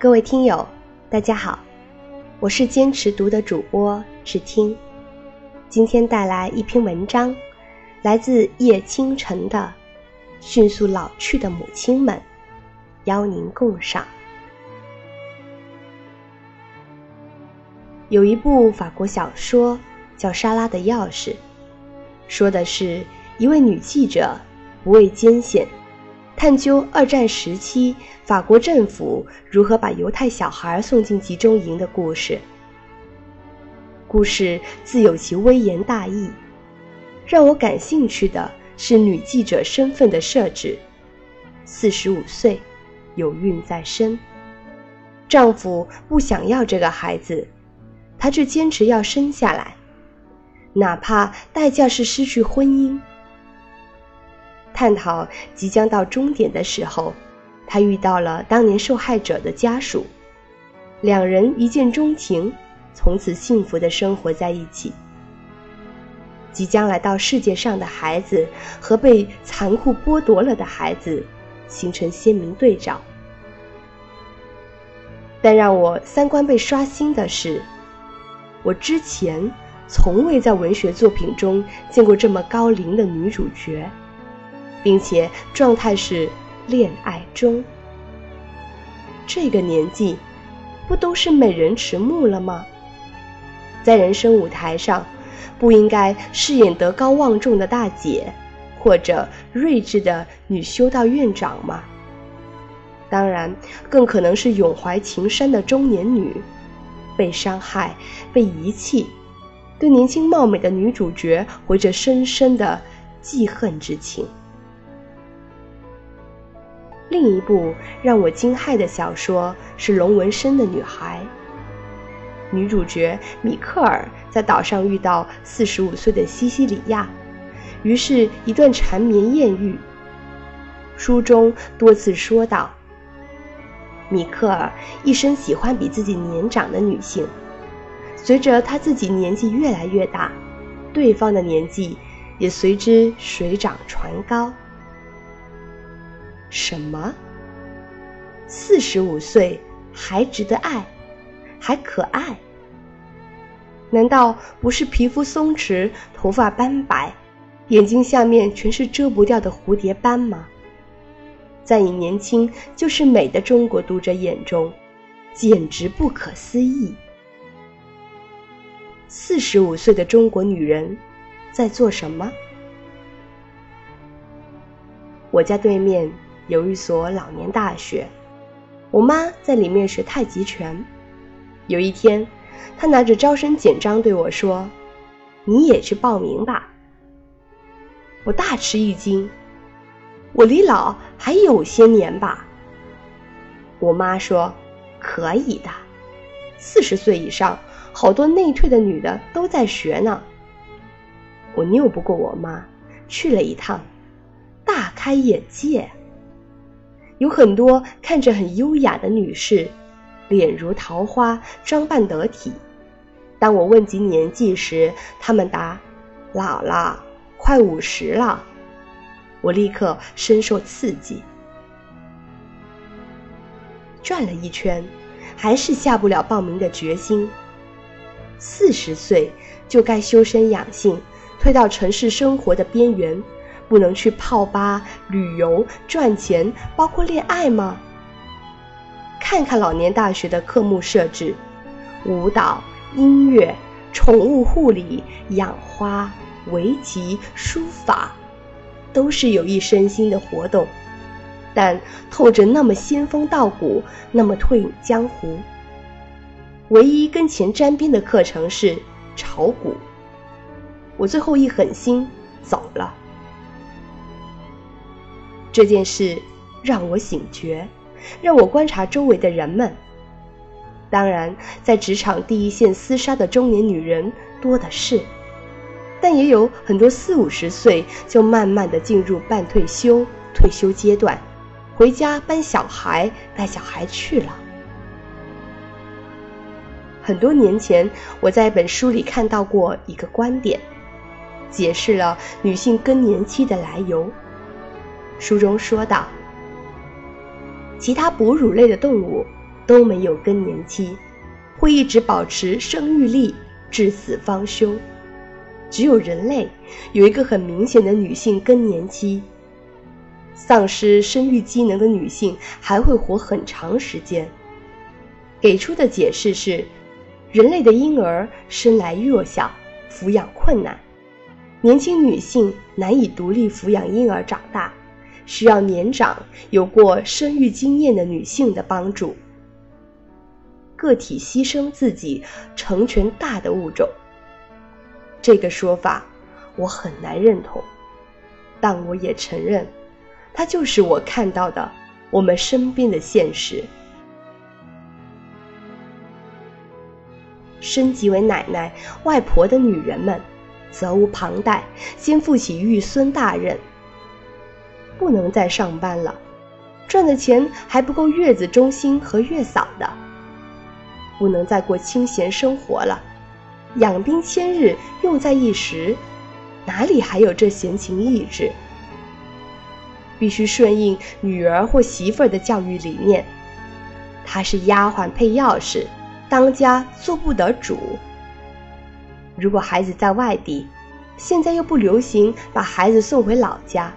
各位听友，大家好，我是坚持读的主播是听，今天带来一篇文章，来自叶倾城的《迅速老去的母亲们》，邀您共赏。有一部法国小说叫《莎拉的钥匙》，说的是一位女记者不畏艰险。探究二战时期法国政府如何把犹太小孩送进集中营的故事。故事自有其微言大义。让我感兴趣的是女记者身份的设置。四十五岁，有孕在身。丈夫不想要这个孩子，她却坚持要生下来，哪怕代价是失去婚姻。探讨即将到终点的时候，他遇到了当年受害者的家属，两人一见钟情，从此幸福的生活在一起。即将来到世界上的孩子和被残酷剥夺了的孩子，形成鲜明对照。但让我三观被刷新的是，我之前从未在文学作品中见过这么高龄的女主角。并且状态是恋爱中，这个年纪不都是美人迟暮了吗？在人生舞台上，不应该饰演德高望重的大姐，或者睿智的女修道院长吗？当然，更可能是永怀情深的中年女，被伤害、被遗弃，对年轻貌美的女主角怀着深深的记恨之情。另一部让我惊骇的小说是《龙纹身的女孩》。女主角米克尔在岛上遇到四十五岁的西西里亚，于是，一段缠绵艳遇。书中多次说道：米克尔一生喜欢比自己年长的女性，随着他自己年纪越来越大，对方的年纪也随之水涨船高。什么？四十五岁还值得爱，还可爱？难道不是皮肤松弛、头发斑白、眼睛下面全是遮不掉的蝴蝶斑吗？在你年轻就是美的中国读者眼中，简直不可思议。四十五岁的中国女人在做什么？我家对面。有一所老年大学，我妈在里面学太极拳。有一天，她拿着招生简章对我说：“你也去报名吧。”我大吃一惊，我离老还有些年吧。我妈说：“可以的，四十岁以上，好多内退的女的都在学呢。”我拗不过我妈，去了一趟，大开眼界。有很多看着很优雅的女士，脸如桃花，装扮得体。当我问及年纪时，她们答：“老了，快五十了。”我立刻深受刺激。转了一圈，还是下不了报名的决心。四十岁就该修身养性，退到城市生活的边缘。不能去泡吧、旅游、赚钱，包括恋爱吗？看看老年大学的科目设置，舞蹈、音乐、宠物护理、养花、围棋、书法，都是有益身心的活动，但透着那么仙风道骨，那么退隐江湖。唯一跟钱沾边的课程是炒股，我最后一狠心走了。这件事让我醒觉，让我观察周围的人们。当然，在职场第一线厮杀的中年女人多的是，但也有很多四五十岁就慢慢的进入半退休、退休阶段，回家搬小孩、带小孩去了。很多年前，我在一本书里看到过一个观点，解释了女性更年期的来由。书中说道：“其他哺乳类的动物，都没有更年期，会一直保持生育力，至死方休。只有人类有一个很明显的女性更年期。丧失生育机能的女性还会活很长时间。给出的解释是，人类的婴儿生来弱小，抚养困难，年轻女性难以独立抚养婴儿长大，需要年长有过生育经验的女性的帮助。个体牺牲自己成全大的物种。这个说法我很难认同，但我也承认，它就是我看到的我们身边的现实。升级为奶奶、外婆的女人们，责无旁贷，先负起育孙大任。不能再上班了，赚的钱还不够月子中心和月嫂的。不能再过清闲生活了。养兵千日，用在一时，哪里还有这闲情逸致？必须顺应女儿或媳妇儿的教育理念。她是丫鬟配钥匙，当家做不得主。如果孩子在外地，现在又不流行把孩子送回老家，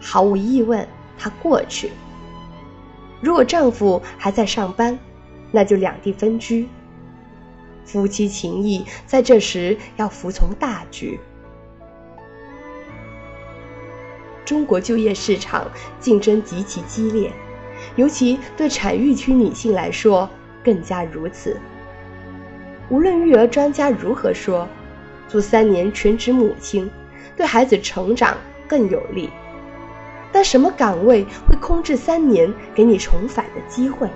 毫无疑问，她过去。如果丈夫还在上班，那就两地分居。夫妻情谊在这时要服从大局。中国就业市场竞争极其激烈，尤其对产育区女性来说更加如此。无论育儿专家如何说，做三年全职母亲对孩子成长更有利，但什么岗位会空置三年给你重返的机会？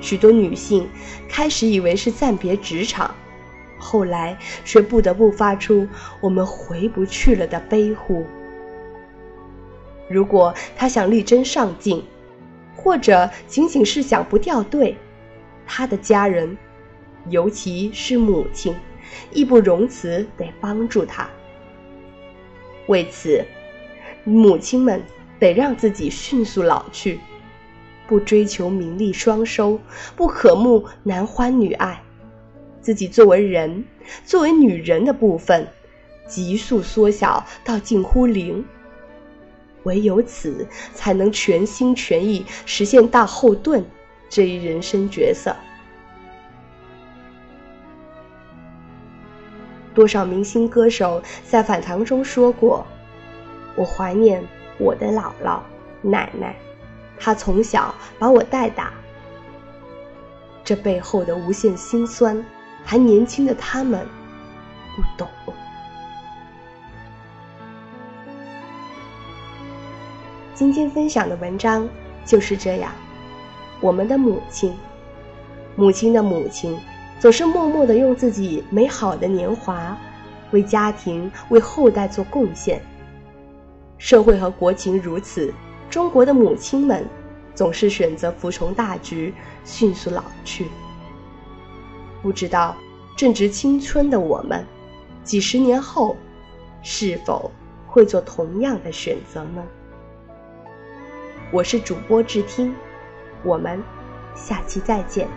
许多女性开始以为是暂别职场，后来却不得不发出“我们回不去了”的悲呼。如果她想力争上进，或者仅仅是想不掉队，她的家人，尤其是母亲，义不容辞得帮助她。为此，母亲们得让自己迅速老去。不追求名利双收，不渴慕男欢女爱，自己作为人、作为女人的部分，急速缩小到近乎零。唯有此，才能全心全意实现大后盾这一人生角色。多少明星歌手在访谈中说过：“我怀念我的姥姥、奶奶。”她从小把我带大，这背后的无限心酸，还年轻的他们不懂。今天分享的文章就是这样。我们的母亲，母亲的母亲，总是默默的用自己美好的年华，为家庭、为后代做贡献。社会和国情如此。中国的母亲们总是选择服从大局，迅速老去。不知道正值青春的我们，几十年后是否会做同样的选择呢？我是主播志听，我们下期再见。